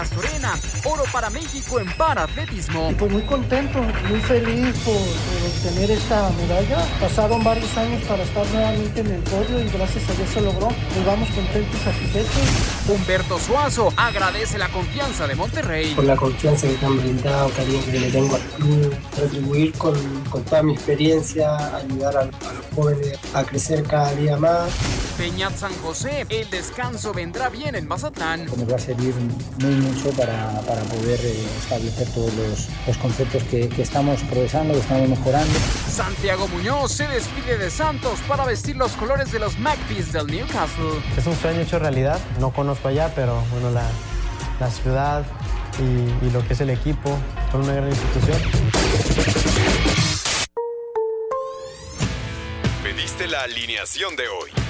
Castorena, oro para México en paratletismo. Pues muy contento, muy feliz por, obtener esta medalla. Pasaron varios años para estar nuevamente en el podio y gracias a Dios se logró. Nos vamos contentos, satisfechos. Humberto Suazo agradece la confianza de Monterrey. Por la confianza que me han brindado, cariño que le tengo al club, contribuir con, con toda mi experiencia, ayudar a, a los jóvenes a crecer cada día más. Peñat San José, el descanso vendrá bien en Mazatlán. Nos va a servir muy mucho para, para poder eh, establecer todos los, los conceptos que, que, estamos progresando, que estamos mejorando. Santiago Muñoz se despide de Santos para vestir los colores de los Magpies del Newcastle. Es un sueño hecho realidad, no conozco allá, pero bueno, la, la ciudad y, y lo que es el equipo son una gran institución. Pediste la alineación de hoy.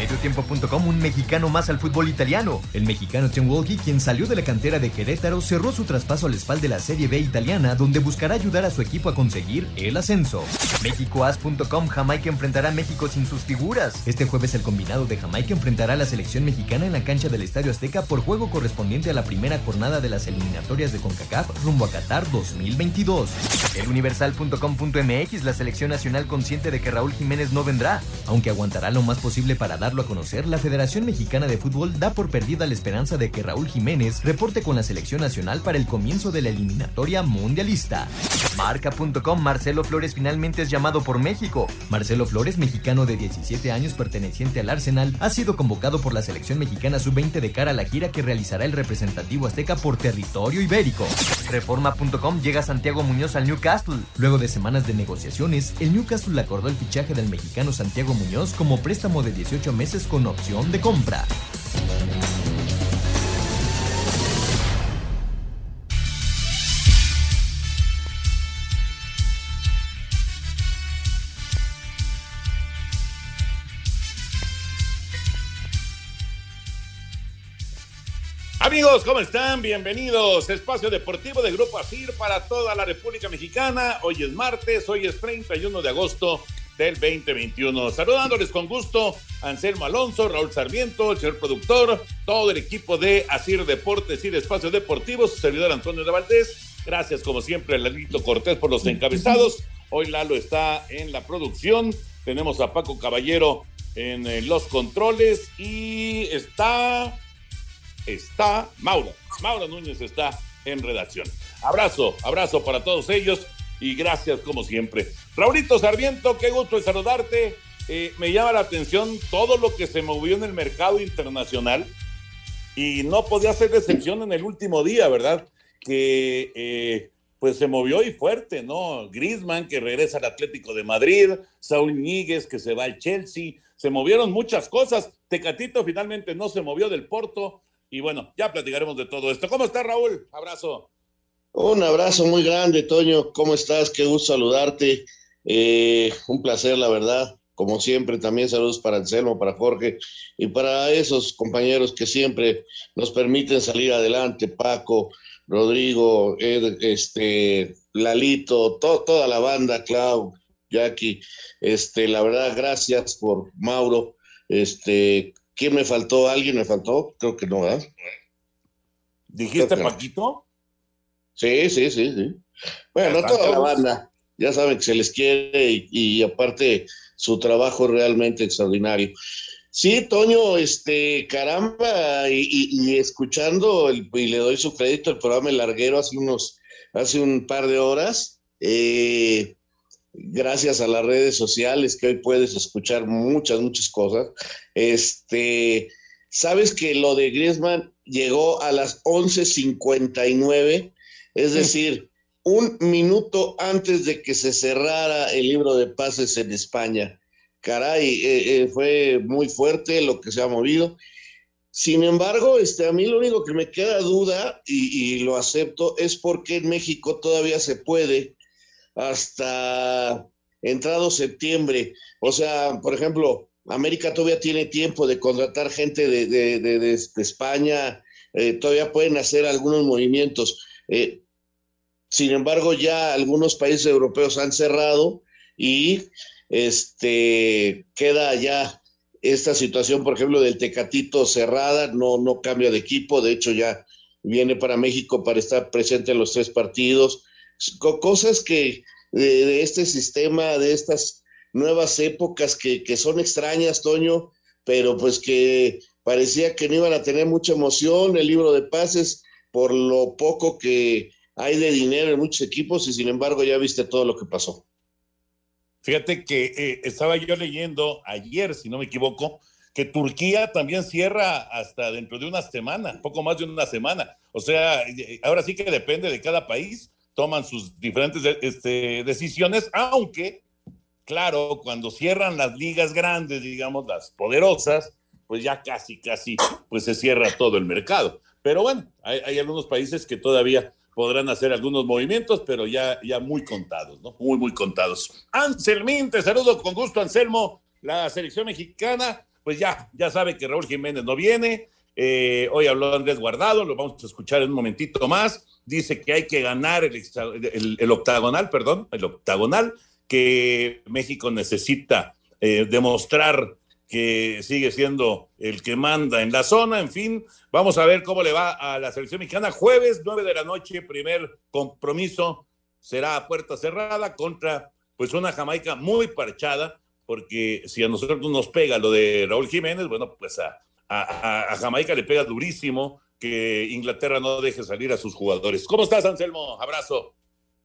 Mediotiempo.com, un mexicano más al fútbol italiano. El mexicano Tim Walkie, quien salió de la cantera de Querétaro, cerró su traspaso al espalda de la Serie B italiana, donde buscará ayudar a su equipo a conseguir el ascenso. Méxicoas.com, Jamaica enfrentará a México sin sus figuras. Este jueves el combinado de Jamaica enfrentará a la selección mexicana en la cancha del Estadio Azteca por juego correspondiente a la primera jornada de las eliminatorias de CONCACAF rumbo a Qatar 2022. Eluniversal.com.mx, la selección nacional consciente de que Raúl Jiménez no vendrá, aunque aguantará lo más posible para darlo a conocer, la Federación Mexicana de Fútbol da por perdida la esperanza de que Raúl Jiménez reporte con la selección nacional para el comienzo de la eliminatoria mundialista. Marca.com Marcelo Flores finalmente es llamado por México. Marcelo Flores, mexicano de 17 años perteneciente al Arsenal, ha sido convocado por la selección mexicana sub-20 de cara a la gira que realizará el representativo azteca por territorio ibérico. Reforma.com llega Santiago Muñoz al Newcastle. Luego de semanas de negociaciones, el Newcastle acordó el fichaje del mexicano Santiago Muñoz como préstamo de 18 meses con opción de compra. Amigos, ¿cómo están? Bienvenidos. Espacio Deportivo de Grupo AFIR para toda la República Mexicana. Hoy es martes, hoy es 31 de agosto del 2021. Saludándoles con gusto Anselmo Alonso, Raúl Sarmiento, el señor productor, todo el equipo de Asir Deportes y de Espacio Deportivo, su servidor Antonio de Valdés. Gracias, como siempre, a Lalito Cortés por los encabezados. Hoy Lalo está en la producción. Tenemos a Paco Caballero en eh, los controles y está está Mauro. Mauro Núñez está en redacción. Abrazo, abrazo para todos ellos y gracias como siempre. Raulito Sarmiento, qué gusto de saludarte. Eh, me llama la atención todo lo que se movió en el mercado internacional y no podía ser decepción en el último día, ¿verdad? Que eh, pues se movió y fuerte, ¿no? Grisman que regresa al Atlético de Madrid, Saúl Níguez que se va al Chelsea, se movieron muchas cosas. Tecatito finalmente no se movió del Porto, y bueno, ya platicaremos de todo esto. ¿Cómo está Raúl? Abrazo. Un abrazo muy grande, Toño. ¿Cómo estás? Qué gusto saludarte. Eh, un placer, la verdad. Como siempre, también saludos para Anselmo, para Jorge y para esos compañeros que siempre nos permiten salir adelante, Paco, Rodrigo, Ed, este, Lalito, toda la banda, Clau, Jackie. Este, la verdad, gracias por Mauro. Este, ¿Quién me faltó? ¿Alguien me faltó? Creo que no, ¿verdad? ¿Dijiste Paquito? Sí, sí, sí, sí. Bueno, toda la banda. Ya saben que se les quiere y, y, aparte su trabajo realmente extraordinario. Sí, Toño, este, caramba, y, y, y escuchando, el, y le doy su crédito, el programa El Larguero hace unos, hace un par de horas, eh, gracias a las redes sociales que hoy puedes escuchar muchas, muchas cosas. Este, sabes que lo de Griezmann llegó a las 11:59, es decir, un minuto antes de que se cerrara el libro de pases en España. caray, eh, fue muy fuerte lo que se ha movido. Sin embargo, este, a mí lo único que me queda duda, y, lo acepto, es por qué en México todavía se puede hasta entrado septiembre. O sea, por ejemplo, América todavía tiene tiempo de contratar gente de, España, eh, todavía pueden hacer algunos movimientos. Eh, sin embargo, ya algunos países europeos han cerrado y este queda ya esta situación, por ejemplo, del Tecatito cerrada, no, no cambia de equipo, de hecho ya viene para México para estar presente en los tres partidos. Cosas que de, este sistema, de estas nuevas épocas que, que, son extrañas, Toño, pero pues que parecía que no iban a tener mucha emoción el libro de pases por lo poco que hay de dinero en muchos equipos y sin embargo ya viste todo lo que pasó. Fíjate que eh, estaba yo leyendo ayer, si no me equivoco, que Turquía también cierra hasta dentro de una semana, poco más de una semana. O sea, eh, ahora sí que depende de cada país toman sus diferentes este, decisiones, aunque, claro, cuando cierran las ligas grandes, digamos, las poderosas, pues ya casi, casi, pues se cierra todo el mercado. Pero bueno, hay, algunos países que todavía podrán hacer algunos movimientos, pero ya, ya muy contados, ¿no? Muy, muy contados. Anselmín, te saludo con gusto, Anselmo. La selección mexicana, pues ya, ya sabe que Raúl Jiménez no viene. Eh, hoy habló Andrés Guardado, lo vamos a escuchar en un momentito más dice que hay que ganar el, octagonal, perdón, el octagonal, que México necesita eh, demostrar que sigue siendo el que manda en la zona. En fin, vamos a ver cómo le va a la selección mexicana. Jueves, 9 de la noche, primer compromiso será a puerta cerrada contra pues una Jamaica muy parchada, porque si a nosotros nos pega lo de Raúl Jiménez, bueno, pues a, a Jamaica le pega durísimo que Inglaterra no deje salir a sus jugadores. ¿Cómo estás, Anselmo? Abrazo.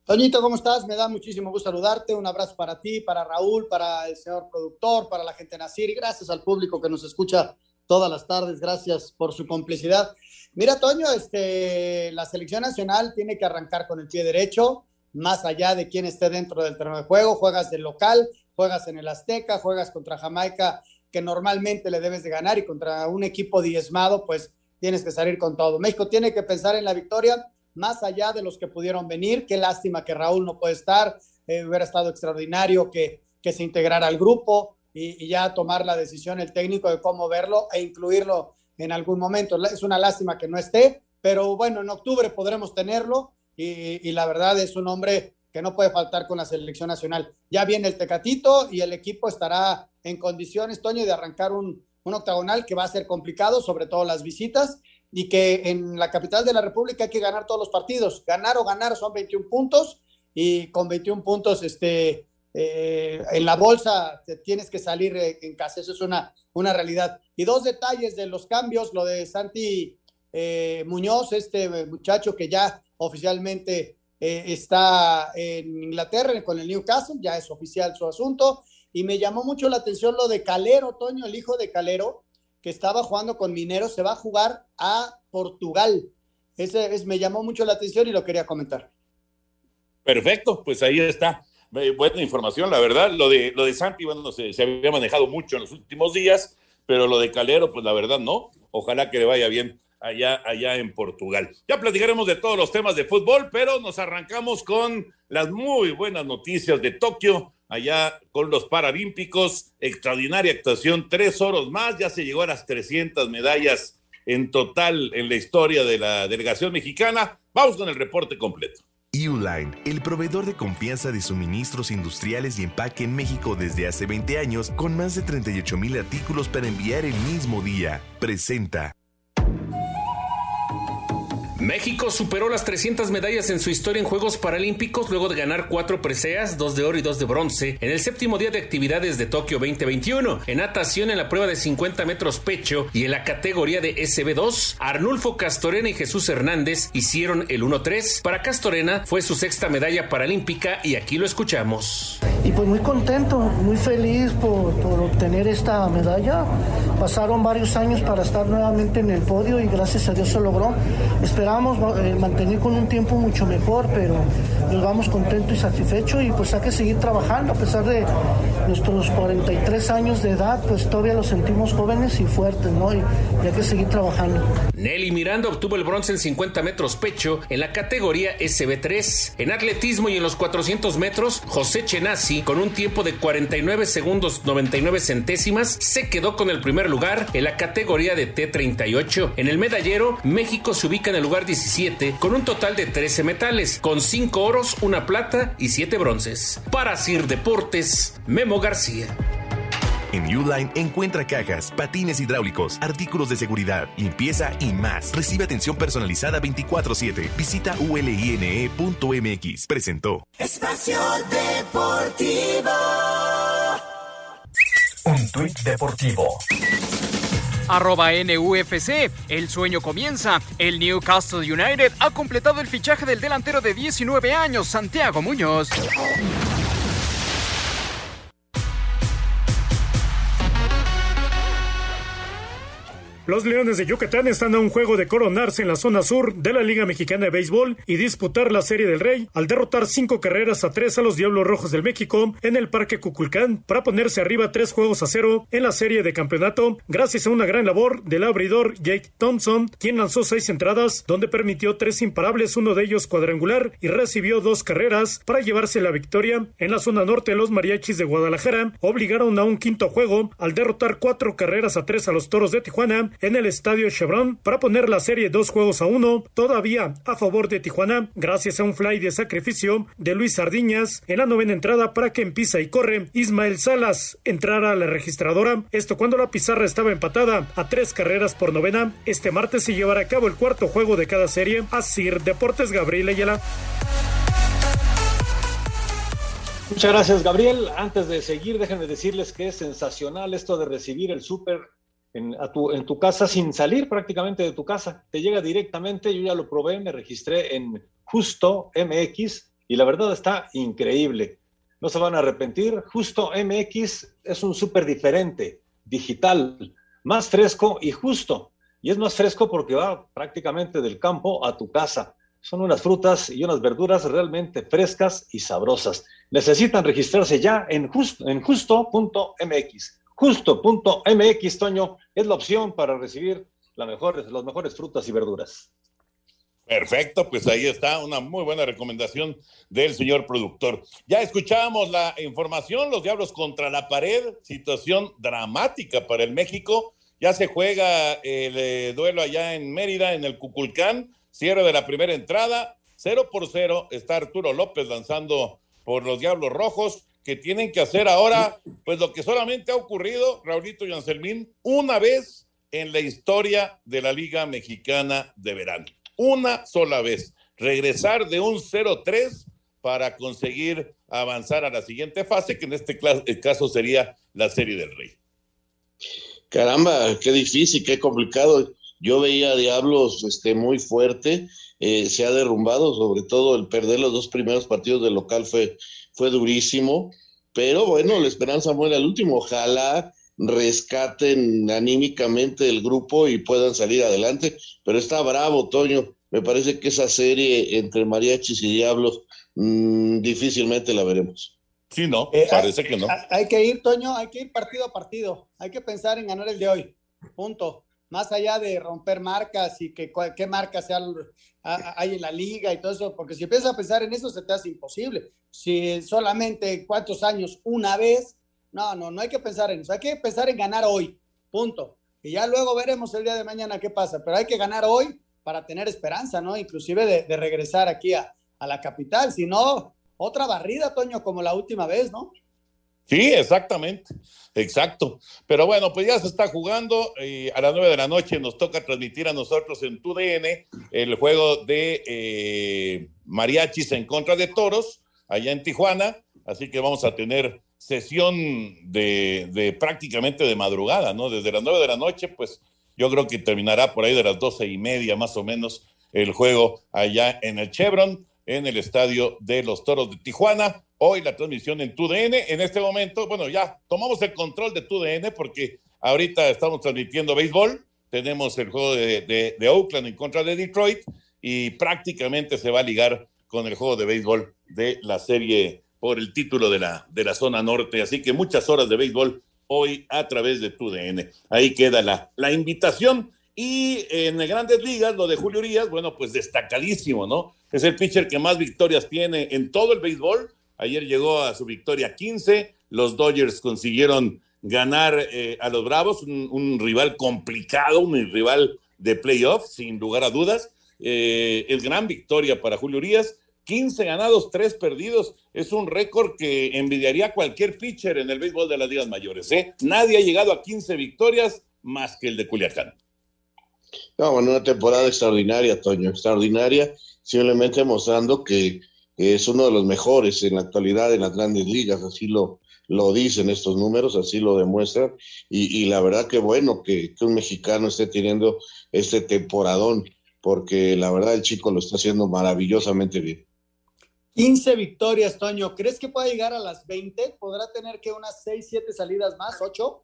Toñito, ¿cómo estás? Me da muchísimo gusto saludarte. Un abrazo para ti, para Raúl, para el señor productor, para la gente Nacir y gracias al público que nos escucha todas las tardes. Gracias por su complicidad. Mira, Toño, este, la selección nacional tiene que arrancar con el pie derecho, más allá de quién esté dentro del terreno de juego. Juegas del local, juegas en el Azteca, juegas contra Jamaica, que normalmente le debes de ganar, y contra un equipo diezmado, pues tienes que salir con todo. México tiene que pensar en la victoria más allá de los que pudieron venir. Qué lástima que Raúl no puede estar. Eh, hubiera estado extraordinario que, que se integrara al grupo y, ya tomar la decisión el técnico de cómo verlo e incluirlo en algún momento. Es una lástima que no esté, pero bueno, en octubre podremos tenerlo y, la verdad es un hombre que no puede faltar con la selección nacional. Ya viene el Tecatito y el equipo estará en condiciones, Toño, de arrancar un, un octagonal que va a ser complicado, sobre todo las visitas, y que en la capital de la República hay que ganar todos los partidos. Ganar o ganar son 21 puntos y con 21 puntos este, eh, en la bolsa te tienes que salir eh, en casa. Eso es una, una realidad. Y dos detalles de los cambios, lo de Santi eh, Muñoz, este muchacho que ya oficialmente está en Inglaterra con el Newcastle, ya es oficial su asunto y me llamó mucho la atención lo de Calero, Toño, el hijo de Calero, que estaba jugando con Mineros, se va a jugar a Portugal. Ese es, me llamó mucho la atención y lo quería comentar. Perfecto, pues ahí está. Buena información, la verdad. Lo de, lo de Santi, bueno, se, se había manejado mucho en los últimos días, pero lo de Calero, pues la verdad no. Ojalá que le vaya bien allá, allá en Portugal. Ya platicaremos de todos los temas de fútbol, pero nos arrancamos con las muy buenas noticias de Tokio allá con los Paralímpicos. Extraordinaria actuación, tres oros más, ya se llegó a las 300 medallas en total en la historia de la delegación mexicana. Vamos con el reporte completo. Uline, el proveedor de confianza de suministros industriales y empaque en México desde hace 20 años, con más de 38 mil artículos para enviar el mismo día, presenta. México superó las 300 medallas en su historia en Juegos Paralímpicos luego de ganar cuatro preseas, dos de oro y dos de bronce, en el séptimo día de actividades de Tokio 2021. En natación en la prueba de 50 metros pecho y en la categoría de SB2, Arnulfo Castorena y Jesús Hernández hicieron el 1-3. Para Castorena fue su sexta medalla paralímpica y aquí lo escuchamos. Y pues muy contento, muy feliz por, obtener esta medalla. Pasaron varios años para estar nuevamente en el podio y gracias a Dios se logró. Espero esperábamos eh, mantener con un tiempo mucho mejor, pero nos vamos contentos y satisfechos y pues hay que seguir trabajando a pesar de nuestros 43 años de edad, pues todavía los sentimos jóvenes y fuertes, ¿no? Y, y hay que seguir trabajando. Nelly Miranda obtuvo el bronce en 50 metros pecho en la categoría SB3. En atletismo y en los 400 metros, José Chenasi, con un tiempo de 49 segundos 99 centésimas, se quedó con el primer lugar en la categoría de T38. En el medallero, México se ubica en el lugar 17 con un total de 13 metales, con 5 oros, una plata y 7 bronces. Para Sir Deportes, Memo García. En Uline encuentra cajas, patines hidráulicos, artículos de seguridad, limpieza y más. Recibe atención personalizada 24/7. Visita uline.mx. Presentó. Espacio Deportivo. Un tuit deportivo. Arroba NUFC. El sueño comienza. El Newcastle United ha completado el fichaje del delantero de 19 años, Santiago Muñoz. Los Leones de Yucatán están a un juego de coronarse en la zona sur de la Liga Mexicana de Béisbol y disputar la Serie del Rey al derrotar cinco carreras a tres a los Diablos Rojos del México en el Parque Cuculcán para ponerse arriba tres juegos a cero en la serie de campeonato gracias a una gran labor del abridor Jake Thompson, quien lanzó seis entradas donde permitió tres imparables, uno de ellos cuadrangular y recibió dos carreras para llevarse la victoria. En la zona norte los mariachis de Guadalajara obligaron a un quinto juego al derrotar cuatro carreras a tres a los Toros de Tijuana en el estadio Chevron para poner la serie dos juegos a uno, todavía a favor de Tijuana, gracias a un fly de sacrificio de Luis Sardiñas en la novena entrada para que empieza y corre Ismael Salas entrara a la registradora. Esto cuando la pizarra estaba empatada a tres carreras por novena. Este martes se llevará a cabo el cuarto juego de cada serie. Así Deportes Gabriel Ayala. Muchas gracias, Gabriel. Antes de seguir, déjenme decirles que es sensacional esto de recibir el súper en, tu, en tu casa sin salir prácticamente de tu casa. Te llega directamente, yo ya lo probé, me registré en Justo MX y la verdad está increíble. No se van a arrepentir. Justo MX es un súper diferente, digital, más fresco y justo. Y es más fresco porque va prácticamente del campo a tu casa. Son unas frutas y unas verduras realmente frescas y sabrosas. Necesitan registrarse ya en, justo, en justo.mx. Justo.mx, Toño, es la opción para recibir la mejor, las mejores frutas y verduras. Perfecto, pues ahí está una muy buena recomendación del señor productor. Ya escuchábamos la información, los Diablos contra la pared, situación dramática para el México. Ya se juega el eh, duelo allá en Mérida, en el Cuculcán, cierre de la primera entrada, cero por cero, está Arturo López lanzando por los Diablos Rojos que tienen que hacer ahora, pues lo que solamente ha ocurrido, Raulito y Anselmín, una vez en la historia de la Liga Mexicana de Verano. Una sola vez. Regresar de un 0-3 para conseguir avanzar a la siguiente fase, que en este caso sería la Serie del Rey. Caramba, qué difícil, qué complicado. Yo veía Diablos este, muy fuerte, eh, se ha derrumbado, sobre todo el perder los dos primeros partidos de local fue fue durísimo, pero bueno, la esperanza muere al último. Ojalá rescaten anímicamente el grupo y puedan salir adelante. Pero está bravo, Toño. Me parece que esa serie entre mariachis y diablos mmm, difícilmente la veremos. Sí, no, eh, parece hay, que no. Hay que ir, Toño, hay que ir partido a partido. Hay que pensar en ganar el de hoy. Punto más allá de romper marcas y que qué marcas hay en la liga y todo eso, porque si empiezas a pensar en eso se te hace imposible. Si solamente cuántos años, una vez, no, no, no hay que pensar en eso, hay que pensar en ganar hoy, punto. Y ya luego veremos el día de mañana qué pasa, pero hay que ganar hoy para tener esperanza, ¿no? Inclusive de, regresar aquí a, a la capital, si no, otra barrida, Toño, como la última vez, ¿no? Sí, exactamente, exacto. Pero bueno, pues ya se está jugando y a las nueve de la noche nos toca transmitir a nosotros en TUDN el juego de eh, mariachis en contra de toros allá en Tijuana. Así que vamos a tener sesión de, de prácticamente de madrugada, ¿no? Desde las nueve de la noche, pues yo creo que terminará por ahí de las doce y media más o menos el juego allá en el Chevron, en el estadio de los Toros de Tijuana hoy la transmisión en TUDN. En este momento, bueno, ya tomamos el control de TUDN porque ahorita estamos transmitiendo béisbol. Tenemos el juego de, Oakland en contra de Detroit y prácticamente se va a ligar con el juego de béisbol de la serie por el título de la, de la zona norte. Así que muchas horas de béisbol hoy a través de tu DN. Ahí queda la, la invitación. Y en grandes ligas, lo de Julio Urias, bueno, pues destacadísimo, ¿no? Es el pitcher que más victorias tiene en todo el béisbol. Ayer llegó a su victoria 15. Los Dodgers consiguieron ganar eh, a los Bravos, un, rival complicado, un rival de playoff, sin lugar a dudas. Eh, es gran victoria para Julio Urias. 15 ganados, 3 perdidos. Es un récord que envidiaría cualquier pitcher en el béisbol de las ligas mayores. ¿eh? Nadie ha llegado a 15 victorias más que el de Culiacán. No, bueno, una temporada extraordinaria, Toño, extraordinaria, simplemente mostrando que es uno de los mejores en la actualidad en las grandes ligas, así lo, lo dicen estos números, así lo demuestran, y, la verdad que bueno que, que, un mexicano esté teniendo este temporadón, porque la verdad el chico lo está haciendo maravillosamente bien. 15 victorias, Toño. ¿Crees que pueda llegar a las 20? ¿Podrá tener que unas 6, 7 salidas más, 8?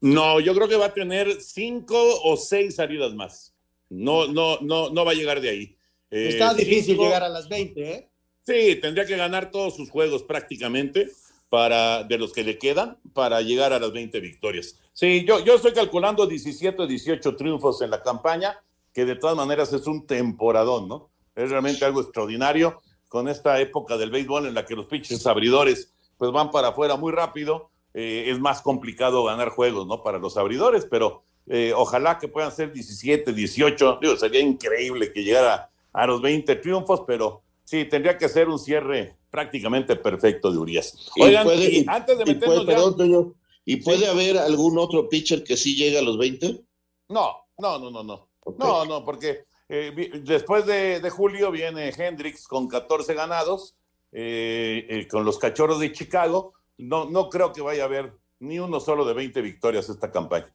No, yo creo que va a tener 5 o 6 salidas más. No, no, no, no va a llegar de ahí. Eh, Está difícil llegar a las 20, ¿eh? Sí, tendría que ganar todos sus juegos prácticamente para de los que le quedan para llegar a las 20 victorias. Sí, yo, yo estoy calculando 17 o 18 triunfos en la campaña, que de todas maneras es un temporadón, ¿no? Es realmente algo extraordinario con esta época del béisbol en la que los pitchers abridores pues van para afuera muy rápido, eh, es más complicado ganar juegos, ¿no? Para los abridores, pero eh, ojalá que puedan ser 17, 18, digo, sería increíble que llegara a los 20 triunfos, pero sí, tendría que ser un cierre prácticamente perfecto de Urias. Oigan, y, antes de meternos perdón, ¿y puede haber algún otro pitcher que sí llegue a los 20? No, no, no, no, no. No, no, porque eh, después de, julio viene Hendrix con 14 ganados, eh, eh, con los cachorros de Chicago. No, no creo que vaya a haber ni uno solo de 20 victorias esta campaña.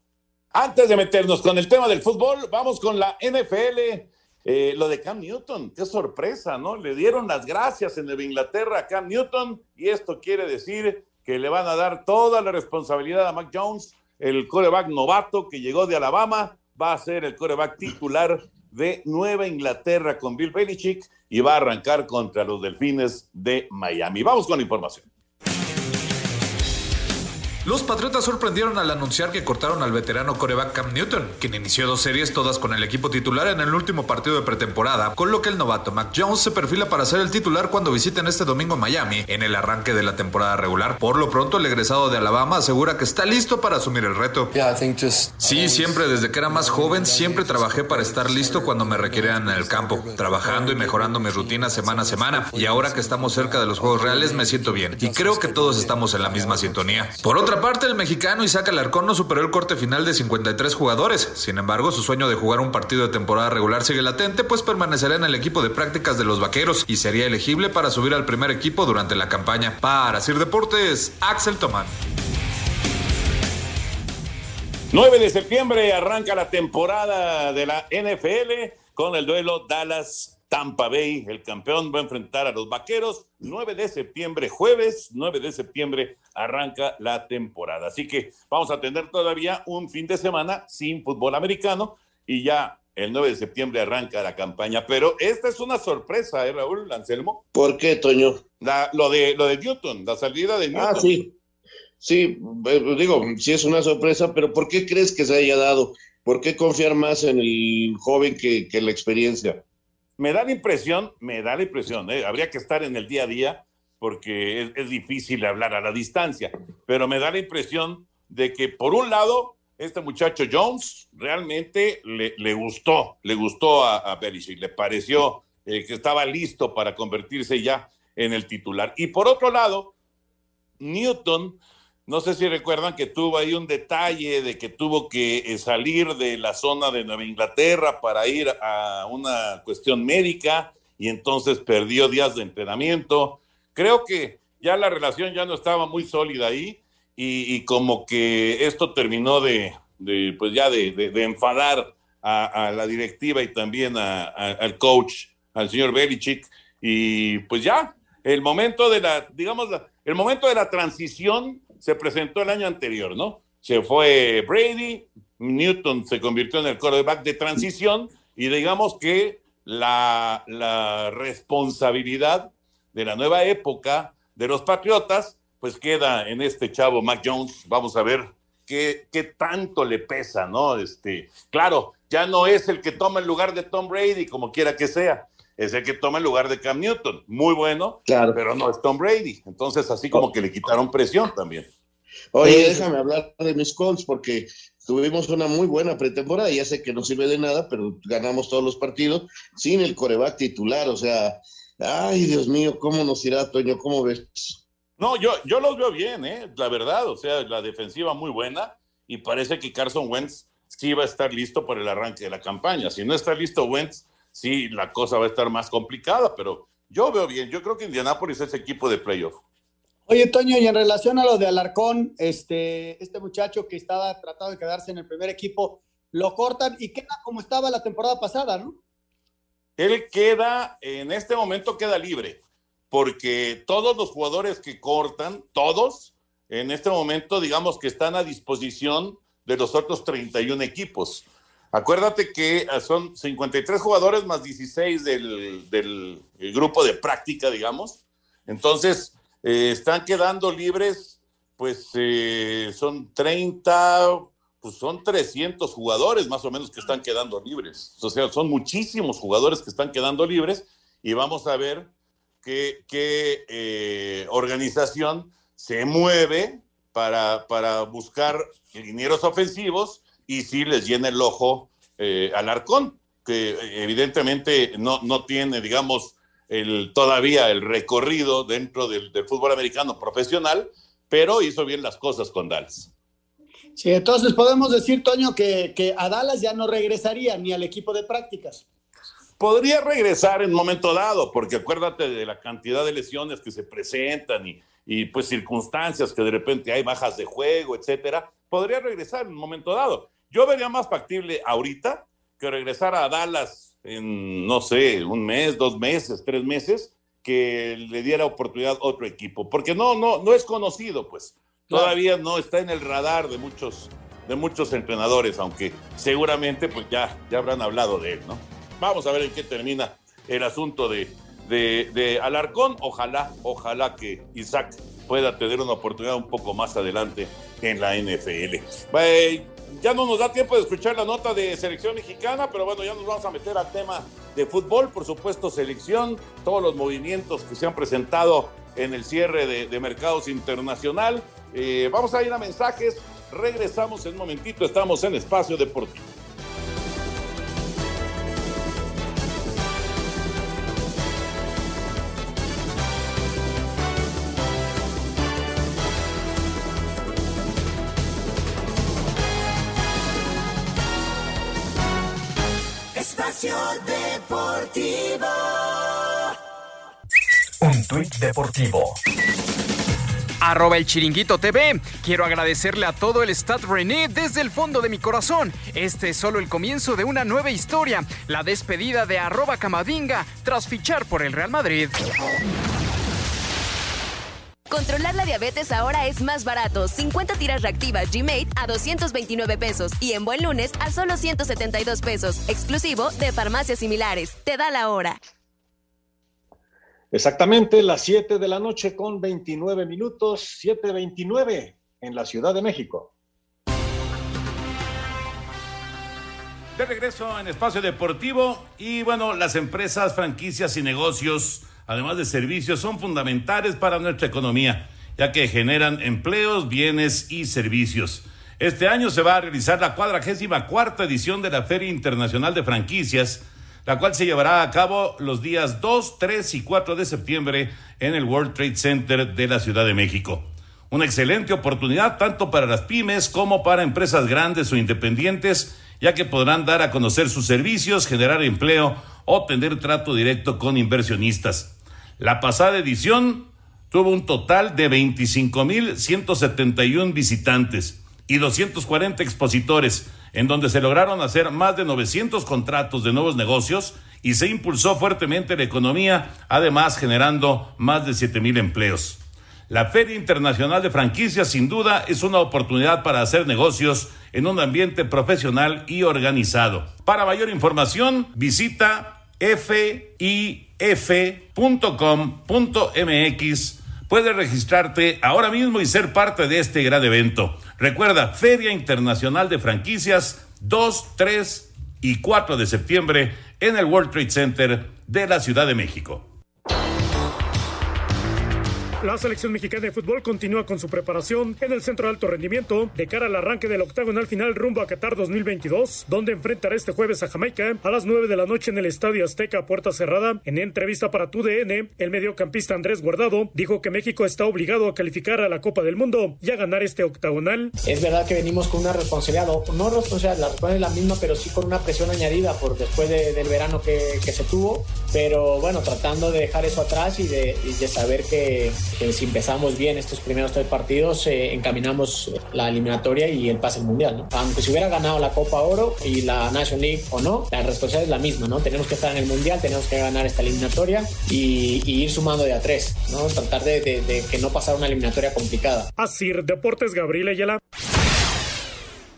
Antes de meternos con el tema del fútbol, vamos con la NFL. Lo de Cam Newton, qué sorpresa, ¿no? Le dieron las gracias en Nueva Inglaterra a Cam Newton y esto quiere decir que le van a dar toda la responsabilidad a Mac Jones, el coreback novato que llegó de Alabama, va a ser el coreback titular de Nueva Inglaterra con Bill Belichick y va a arrancar contra los Delfines de Miami. Vamos con información. Los Patriotas sorprendieron al anunciar que cortaron al veterano coreback Cam Newton, quien inició dos series todas con el equipo titular en el último partido de pretemporada, con lo que el novato Mac Jones se perfila para ser el titular cuando visiten este domingo Miami en el arranque de la temporada regular. Por lo pronto, el egresado de Alabama asegura que está listo para asumir el reto. Sí, siempre desde que era más joven, siempre trabajé para estar listo cuando me requieran en el campo, trabajando y mejorando mi rutina semana a semana. Y ahora que estamos cerca de los juegos reales, me siento bien. Y creo que todos estamos en la misma sintonía. Por otra parte, el mexicano Isaac Alarcón no superó el corte final de 53 jugadores. Sin embargo, su sueño de jugar un partido de temporada regular sigue latente, pues permanecerá en el equipo de prácticas de los vaqueros y sería elegible para subir al primer equipo durante la campaña. Para Sir Deportes, Axel Tomán. 9 de septiembre arranca la temporada de la NFL con el duelo Dallas Tampa Bay, el campeón, va a enfrentar a los Vaqueros. 9 de septiembre, jueves 9 de septiembre, arranca la temporada. Así que vamos a tener todavía un fin de semana sin fútbol americano y ya el 9 de septiembre arranca la campaña. Pero esta es una sorpresa, ¿eh, Raúl Anselmo? ¿Por qué, Toño? lo, de, lo de Newton, la salida de Newton. Ah, sí. Sí, eh, digo, sí es una sorpresa, pero ¿por qué crees que se haya dado? ¿Por qué confiar más en el joven que, que la experiencia? me da la impresión, me da la impresión, ¿eh? habría que estar en el día a día porque es, difícil hablar a la distancia, pero me da la impresión de que por un lado, este muchacho Jones realmente le, gustó, le gustó a, a le pareció eh, que estaba listo para convertirse ya en el titular. Y por otro lado, Newton no sé si recuerdan que tuvo ahí un detalle de que tuvo que eh, salir de la zona de Nueva Inglaterra para ir a una cuestión médica y entonces perdió días de entrenamiento. Creo que ya la relación ya no estaba muy sólida ahí y, como que esto terminó de, pues ya de, enfadar a, la directiva y también al coach, al señor Belichick. Y pues ya, el momento de la, digamos, el momento de la transición se presentó el año anterior, ¿no? Se fue Brady, Newton se convirtió en el quarterback de transición y digamos que la responsabilidad de la nueva época de los Patriotas, pues queda en este chavo Mac Jones. Vamos a ver qué, qué tanto le pesa, ¿no? Este, claro, ya no es el que toma el lugar de Tom Brady, como quiera que sea, es el que toma el lugar de Cam Newton. Muy bueno, claro. pero no es Tom Brady. Entonces, así como que le quitaron presión también. Oye, déjame hablar de mis Colts porque tuvimos una muy buena pretemporada. Ya sé que no sirve de nada, pero ganamos todos los partidos sin el coreback titular. O sea, ay, Dios mío, ¿cómo nos irá, Toño? ¿Cómo ves? No, yo, yo los veo bien, ¿eh? la verdad. O sea, la defensiva muy buena y parece que Carson Wentz sí va a estar listo para el arranque de la campaña. Si no está listo Wentz, sí, la cosa va a estar más complicada, pero yo veo bien. Yo creo que Indianapolis es equipo de playoff. Oye, Toño, y en relación a lo de Alarcón, este, este muchacho que estaba tratando de quedarse en el primer equipo, lo cortan y queda como estaba la temporada pasada, ¿no? Él queda, en este momento queda libre, porque todos los jugadores que cortan, todos, en este momento, digamos que están a disposición de los otros 31 equipos. Acuérdate que son 53 jugadores más 16 del, del grupo de práctica, digamos. Entonces, eh, están quedando libres, pues eh, son 30, pues son 300 jugadores más o menos que están quedando libres. O sea, son muchísimos jugadores que están quedando libres y vamos a ver qué, eh, organización se mueve para, para buscar linieros ofensivos y si les llena el ojo al arcón, que evidentemente no, no tiene, digamos, el, todavía el recorrido dentro del, fútbol americano profesional, pero hizo bien las cosas con Dallas. Sí, entonces podemos decir, Toño, que, que a Dallas ya no regresaría ni al equipo de prácticas. Podría regresar en un momento dado, porque acuérdate de la cantidad de lesiones que se presentan y, y pues circunstancias que de repente hay bajas de juego, etcétera. Podría regresar en un momento dado. Yo vería más factible ahorita que regresar a Dallas en, no sé, un mes, dos meses, tres meses, que le diera oportunidad a otro equipo, porque no, no, no es conocido, pues. Todavía no está en el radar de muchos, de muchos entrenadores, aunque seguramente pues ya, ya habrán hablado de él, ¿no? Vamos a ver en qué termina el asunto de, de, de Alarcón. Ojalá, ojalá que Isaac pueda tener una oportunidad un poco más adelante en la NFL. Ya no nos da tiempo de escuchar la nota de selección mexicana, pero bueno, ya nos vamos a meter al tema de fútbol, por supuesto, selección, todos los movimientos que se han presentado en el cierre de, mercados internacional. Eh, vamos a ir a mensajes, regresamos en un momentito, estamos en Espacio Deportivo. Deportivo. Un tuit deportivo. Arroba el chiringuito TV. Quiero agradecerle a todo el Stade René desde el fondo de mi corazón. Este es solo el comienzo de una nueva historia. La despedida de arroba Camadinga tras fichar por el Real Madrid. Controlar la diabetes ahora es más barato. 50 tiras reactivas G-Mate a 229 pesos y en buen lunes a solo 172 pesos, exclusivo de farmacias similares. Te da la hora. Exactamente, las 7 de la noche con 29 minutos, 7.29 en la Ciudad de México. De regreso en Espacio Deportivo y bueno, las empresas, franquicias y negocios además de servicios, son fundamentales para nuestra economía, ya que generan empleos, bienes y servicios. Este año se va a realizar la cuadragésima cuarta edición de la Feria Internacional de Franquicias, la cual se llevará a cabo los días 2, 3 y 4 de septiembre en el World Trade Center de la Ciudad de México. Una excelente oportunidad tanto para las pymes como para empresas grandes o independientes, ya que podrán dar a conocer sus servicios, generar empleo o tener trato directo con inversionistas. La pasada edición tuvo un total de 25.171 visitantes y 240 expositores, en donde se lograron hacer más de 900 contratos de nuevos negocios y se impulsó fuertemente la economía, además generando más de 7.000 empleos. La Feria Internacional de Franquicias sin duda es una oportunidad para hacer negocios en un ambiente profesional y organizado. Para mayor información, visita fif.com.mx puedes registrarte ahora mismo y ser parte de este gran evento. Recuerda, Feria Internacional de Franquicias 2, 3 y 4 de septiembre en el World Trade Center de la Ciudad de México. La selección mexicana de fútbol continúa con su preparación en el centro de alto rendimiento de cara al arranque del octagonal final rumbo a Qatar 2022, donde enfrentará este jueves a Jamaica a las 9 de la noche en el Estadio Azteca puerta cerrada. En entrevista para TUDN, el mediocampista Andrés Guardado dijo que México está obligado a calificar a la Copa del Mundo y a ganar este octagonal. Es verdad que venimos con una responsabilidad, o no responsabilidad, la responsabilidad es la misma, pero sí con una presión añadida por después del verano que, se tuvo, pero bueno, tratando de dejar eso atrás y de saber que que si empezamos bien estos primeros tres partidos, eh, encaminamos la eliminatoria y el pase al mundial. Aunque se hubiera ganado la Copa Oro y la National League o no, la responsabilidad es la misma. ¿no? Tenemos que estar en el mundial, tenemos que ganar esta eliminatoria y, y ir sumando de a tres. ¿no? Tratar de, de, de que no pasara una eliminatoria complicada. Así, Deportes Gabriel Ayala.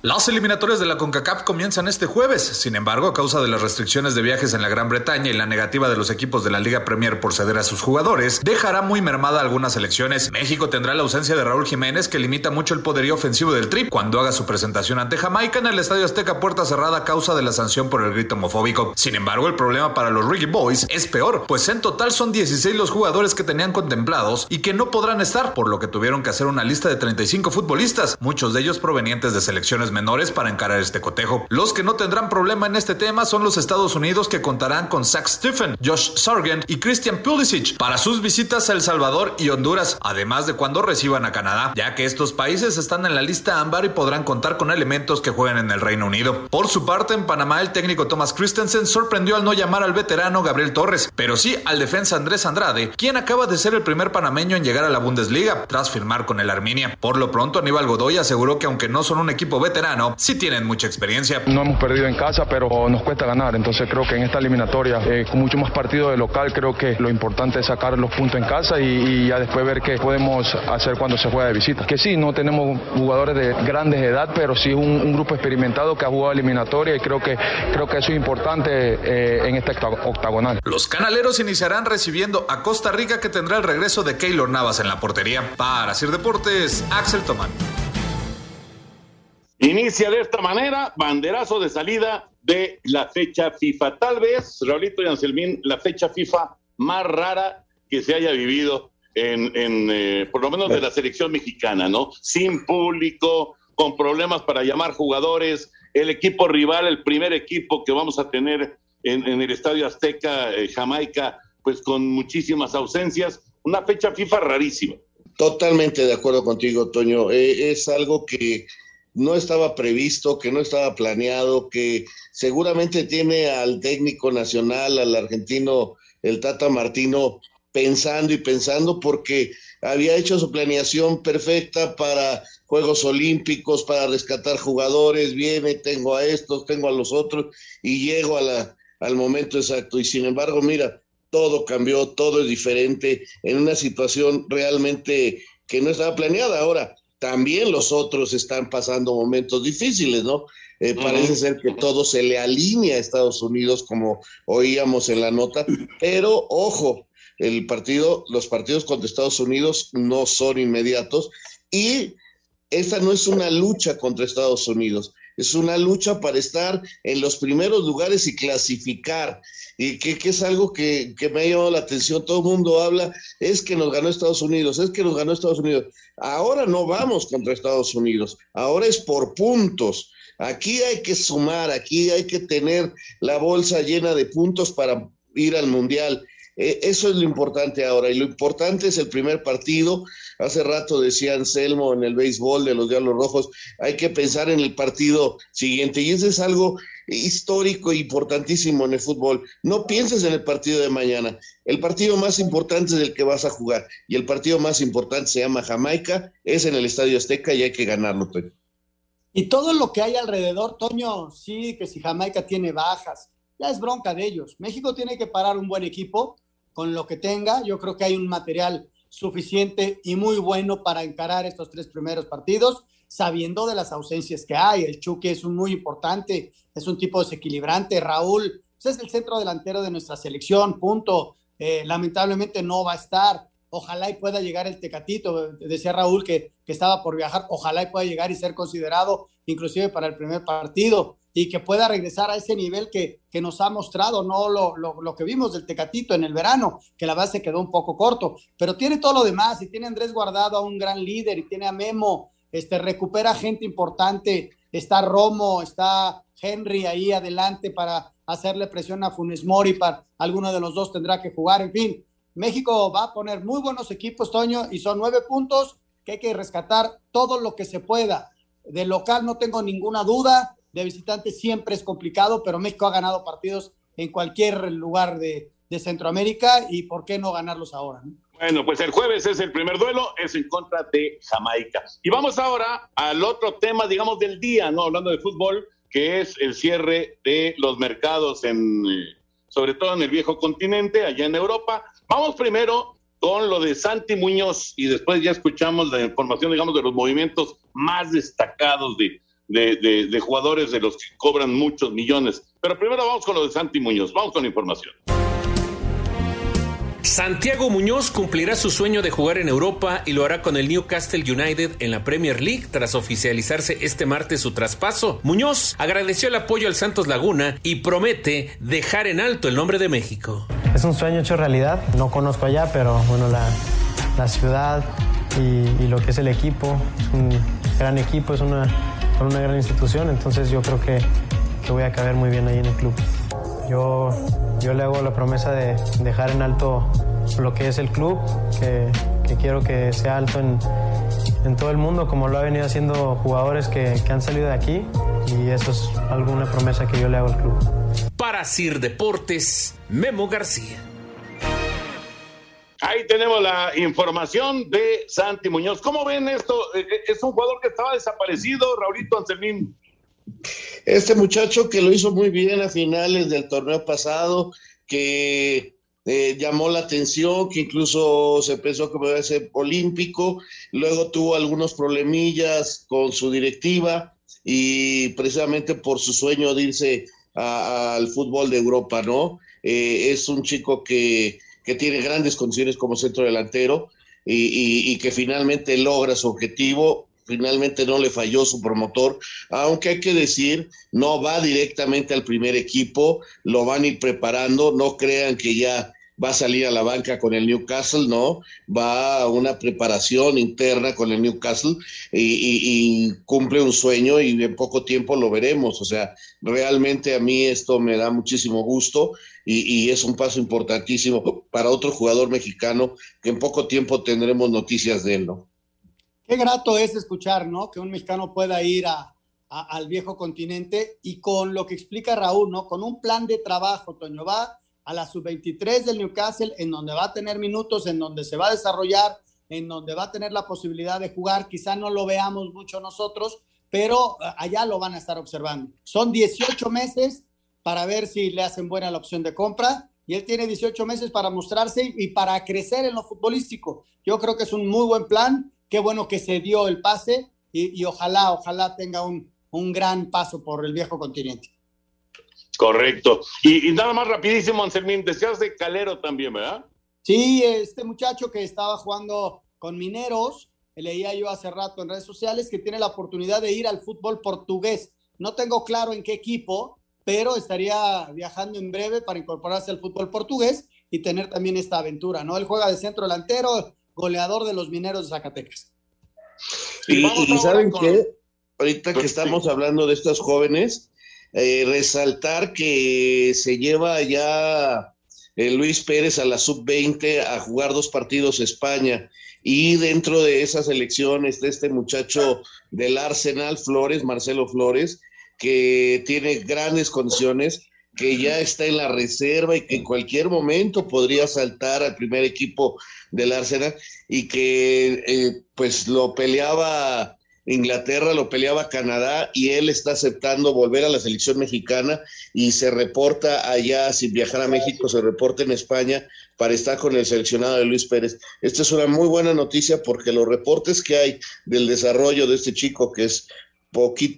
Las eliminatorias de la CONCACAF comienzan este jueves. Sin embargo, a causa de las restricciones de viajes en la Gran Bretaña y la negativa de los equipos de la Liga Premier por ceder a sus jugadores, dejará muy mermada algunas selecciones. México tendrá la ausencia de Raúl Jiménez, que limita mucho el poderío ofensivo del Trip cuando haga su presentación ante Jamaica en el Estadio Azteca puerta cerrada a causa de la sanción por el grito homofóbico. Sin embargo, el problema para los Reggae Boys es peor, pues en total son 16 los jugadores que tenían contemplados y que no podrán estar, por lo que tuvieron que hacer una lista de 35 futbolistas, muchos de ellos provenientes de selecciones menores para encarar este cotejo. Los que no tendrán problema en este tema son los Estados Unidos que contarán con Zach Stephen, Josh Sargent y Christian Pulisic para sus visitas a El Salvador y Honduras, además de cuando reciban a Canadá, ya que estos países están en la lista ámbar y podrán contar con elementos que jueguen en el Reino Unido. Por su parte, en Panamá el técnico Thomas Christensen sorprendió al no llamar al veterano Gabriel Torres, pero sí al defensa Andrés Andrade, quien acaba de ser el primer panameño en llegar a la Bundesliga tras firmar con el Arminia. Por lo pronto, Aníbal Godoy aseguró que aunque no son un equipo veterano, sí tienen mucha experiencia. No hemos perdido en casa, pero nos cuesta ganar. Entonces creo que en esta eliminatoria, eh, con mucho más partido de local, creo que lo importante es sacar los puntos en casa y, y, ya después ver qué podemos hacer cuando se juega de visita. Que sí, no tenemos jugadores de grandes edad, pero sí un, un grupo experimentado que ha jugado eliminatoria y creo que, creo que eso es importante eh, en esta octagonal. Los canaleros iniciarán recibiendo a Costa Rica que tendrá el regreso de Keylor Navas en la portería. Para Sir Deportes, Axel Tomán. Inicia de esta manera, banderazo de salida de la fecha FIFA. Tal vez, Raulito y Anselmín, la fecha FIFA más rara que se haya vivido en, en eh, por lo menos de la selección mexicana, ¿no? Sin público, con problemas para llamar jugadores, el equipo rival, el primer equipo que vamos a tener en, en el Estadio Azteca, eh, Jamaica, pues con muchísimas ausencias, una fecha FIFA rarísima. Totalmente de acuerdo contigo, Toño. Eh, es algo que no estaba previsto, que no estaba planeado, que seguramente tiene al técnico nacional, al argentino, el Tata Martino, pensando y pensando porque había hecho su planeación perfecta para Juegos Olímpicos, para rescatar jugadores, viene, tengo a estos, tengo a los otros y llego a la, al momento exacto. Y sin embargo, mira, todo cambió, todo es diferente en una situación realmente que no estaba planeada. Ahora, también los otros están pasando momentos difíciles, ¿no? Eh, uh -huh. Parece ser que todo se le alinea a Estados Unidos, como oíamos en la nota, pero ojo, el partido, los partidos contra Estados Unidos no son inmediatos y esta no es una lucha contra Estados Unidos, es una lucha para estar en los primeros lugares y clasificar. Y que, que es algo que, que, me ha llamado la atención, todo el mundo habla, es que nos ganó Estados Unidos, es que nos ganó Estados Unidos. Ahora no vamos contra Estados Unidos, ahora es por puntos. Aquí hay que sumar, aquí hay que tener la bolsa llena de puntos para ir al Mundial. Eh, eso es lo importante ahora, y lo importante es el primer partido. Hace rato decía Anselmo en el béisbol de los Diablos Rojos, hay que pensar en el partido siguiente, y eso es algo histórico e importantísimo en el fútbol. No pienses en el partido de mañana. El partido más importante es el que vas a jugar, y el partido más importante se llama Jamaica, es en el Estadio Azteca y hay que ganarlo, Toño. Y todo lo que hay alrededor, Toño, sí, que si Jamaica tiene bajas, ya es bronca de ellos. México tiene que parar un buen equipo con lo que tenga. Yo creo que hay un material suficiente y muy bueno para encarar estos tres primeros partidos, sabiendo de las ausencias que hay. El Chuque es un muy importante, es un tipo desequilibrante. Raúl pues es el centro delantero de nuestra selección, punto. Eh, lamentablemente no va a estar. Ojalá y pueda llegar el Tecatito. Decía Raúl que, que estaba por viajar. Ojalá y pueda llegar y ser considerado inclusive para el primer partido y que pueda regresar a ese nivel que, que nos ha mostrado, no lo, lo, lo, que vimos del Tecatito en el verano, que la base quedó un poco corto, pero tiene todo lo demás y tiene a Andrés Guardado a un gran líder y tiene a Memo, este, recupera gente importante, está Romo, está Henry ahí adelante para hacerle presión a Funes Mori, para alguno de los dos tendrá que jugar, en fin, México va a poner muy buenos equipos, Toño, y son nueve puntos que hay que rescatar todo lo que se pueda. De local no tengo ninguna duda, de visitante siempre es complicado, pero México ha ganado partidos en cualquier lugar de, Centroamérica y por qué no ganarlos ahora. ¿no? Bueno, pues el jueves es el primer duelo, es en contra de Jamaica. Y vamos ahora al otro tema, digamos, del día, ¿no? Hablando de fútbol, que es el cierre de los mercados en, eh, sobre todo en el viejo continente, allá en Europa. Vamos primero con lo de Santi Muñoz y después ya escuchamos la información, digamos, de los movimientos más destacados de, de, de, de, jugadores de los que cobran muchos millones. Pero primero vamos con lo de Santi Muñoz, vamos con la información. Santiago Muñoz cumplirá su sueño de jugar en Europa y lo hará con el Newcastle United en la Premier League tras oficializarse este martes su traspaso. Muñoz agradeció el apoyo al Santos Laguna y promete dejar en alto el nombre de México. Es un sueño hecho realidad, no conozco allá, pero bueno, la, la ciudad y, y, lo que es el equipo, es un gran equipo, es una, una gran institución, entonces yo creo que, que voy a caber muy bien ahí en el club. Yo, yo le hago la promesa de dejar en alto lo que es el club, que, que quiero que sea alto en, en, todo el mundo, como lo ha venido haciendo jugadores que, que han salido de aquí, y eso es alguna promesa que yo le hago al club. Para Sir Deportes, Memo García. Tenemos la información de Santi Muñoz. ¿Cómo ven esto? Es un jugador que estaba desaparecido, Raulito Anselmín. Este muchacho que lo hizo muy bien a finales del torneo pasado, que eh, llamó la atención, que incluso se pensó que iba a ser olímpico, luego tuvo algunos problemillas con su directiva y precisamente por su sueño de irse al fútbol de Europa, ¿no? Eh, es un chico que, que, tiene grandes condiciones como centro delantero y, y, y que finalmente logra su objetivo finalmente no le falló su promotor, aunque hay que decir, no va directamente al primer equipo, lo van a ir preparando, no crean que ya va a salir a la banca con el Newcastle, no, va a una preparación interna con el Newcastle y, cumple un sueño y en poco tiempo lo veremos, o sea, realmente a mí esto me da muchísimo gusto y, es un paso importantísimo para otro jugador mexicano que en poco tiempo tendremos noticias de él, ¿no? Qué grato es escuchar, ¿no? Que un mexicano pueda ir a, al viejo continente y con lo que explica Raúl, ¿no? Con un plan de trabajo, Toño, va a la sub-23 del Newcastle, en donde va a tener minutos, en donde se va a desarrollar, en donde va a tener la posibilidad de jugar. Quizá no lo veamos mucho nosotros, pero allá lo van a estar observando. Son 18 meses para ver si le hacen buena la opción de compra y él tiene 18 meses para mostrarse y para crecer en lo futbolístico. Yo creo que es un muy buen plan qué bueno que se dio el pase y, y ojalá, ojalá tenga un, un, gran paso por el viejo continente. Correcto. Y, y nada más rapidísimo, Anselmín, decías de Calero también, ¿verdad? Sí, este muchacho que estaba jugando con Mineros, leía yo hace rato en redes sociales que tiene la oportunidad de ir al fútbol portugués. No tengo claro en qué equipo, pero estaría viajando en breve para incorporarse al fútbol portugués y tener también esta aventura, ¿no? Él juega de centro delantero, goleador de los mineros de Zacatecas. Y, y ¿saben con... qué? Ahorita que estamos hablando de estos jóvenes, eh, resaltar que se lleva ya eh, Luis Pérez a la sub-20 a jugar dos partidos España. Y dentro de esa selección está este muchacho del Arsenal, Flores, Marcelo Flores, que tiene grandes condiciones que ya está en la reserva y que en cualquier momento podría saltar al primer equipo del Arsenal y que eh, pues lo peleaba Inglaterra, lo peleaba Canadá y él está aceptando volver a la selección mexicana y se reporta allá, sin viajar a México, se reporta en España para estar con el seleccionado de Luis Pérez. Esta es una muy buena noticia porque los reportes que hay del desarrollo de este chico que es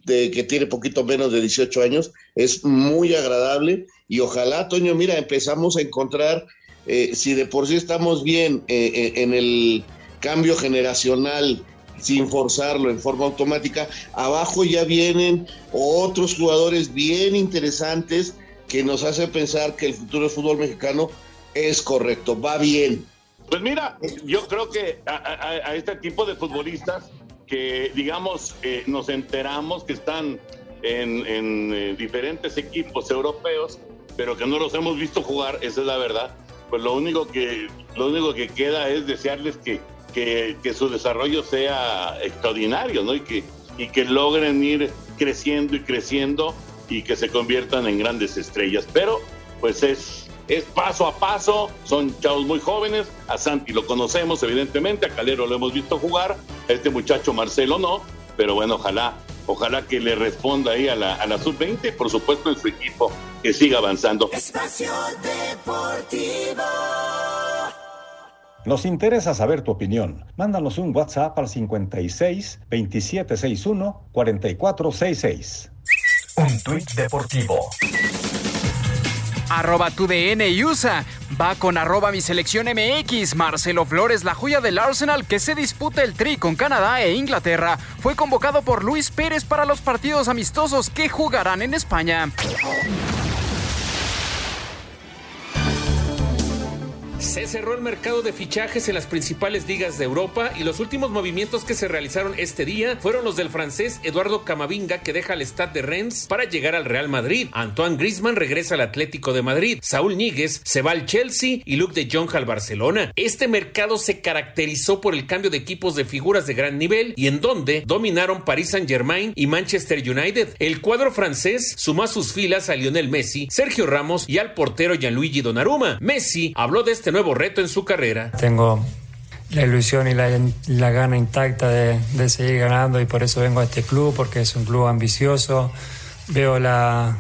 que tiene poquito menos de 18 años, es muy agradable y ojalá, Toño, mira, empezamos a encontrar, eh, si de por sí estamos bien eh, eh, en el cambio generacional, sin forzarlo en forma automática, abajo ya vienen otros jugadores bien interesantes que nos hacen pensar que el futuro del fútbol mexicano es correcto, va bien. Pues mira, yo creo que a este tipo de futbolistas que, digamos, eh, nos enteramos que están en, eh, diferentes equipos europeos, pero que no los hemos visto jugar, esa es la verdad. Pues lo único que, lo único que queda es desearles que, que, que su desarrollo sea extraordinario, ¿no? Y que, y que logren ir creciendo y creciendo y que se conviertan en grandes estrellas. Pero, pues es es paso a paso, son chavos muy jóvenes, a Santi lo conocemos evidentemente, a Calero lo hemos visto jugar, a este muchacho Marcelo no, pero bueno, ojalá, ojalá que le responda ahí a la, a la sub-20, por supuesto en su equipo, que siga avanzando. Espacio Deportivo. Nos interesa saber tu opinión. Mándanos un WhatsApp al 56 2761 4466. Un tuit deportivo arroba tu DN y USA. Va con arroba mi selección MX. Marcelo Flores, la joya del Arsenal que se disputa el tri con Canadá e Inglaterra, fue convocado por Luis Pérez para los partidos amistosos que jugarán en España. Se cerró el mercado de fichajes en las principales ligas de Europa y los últimos movimientos que se realizaron este día fueron los del francés Eduardo Camavinga que deja el Stade de Rennes para llegar al Real Madrid. Antoine Griezmann regresa al Atlético de Madrid. Saúl Níguez se va al Chelsea y Luke de Jong al Barcelona. Este mercado se caracterizó por el cambio de equipos de figuras de gran nivel y en donde dominaron Paris Saint-Germain y Manchester United. El cuadro francés sumó a sus filas a Lionel Messi, Sergio Ramos y al portero Gianluigi Donnarumma. Messi habló de este este nuevo reto en su carrera. Tengo la ilusión y la, gana intacta de, seguir ganando y por eso vengo a este club, porque es un club ambicioso. Veo la,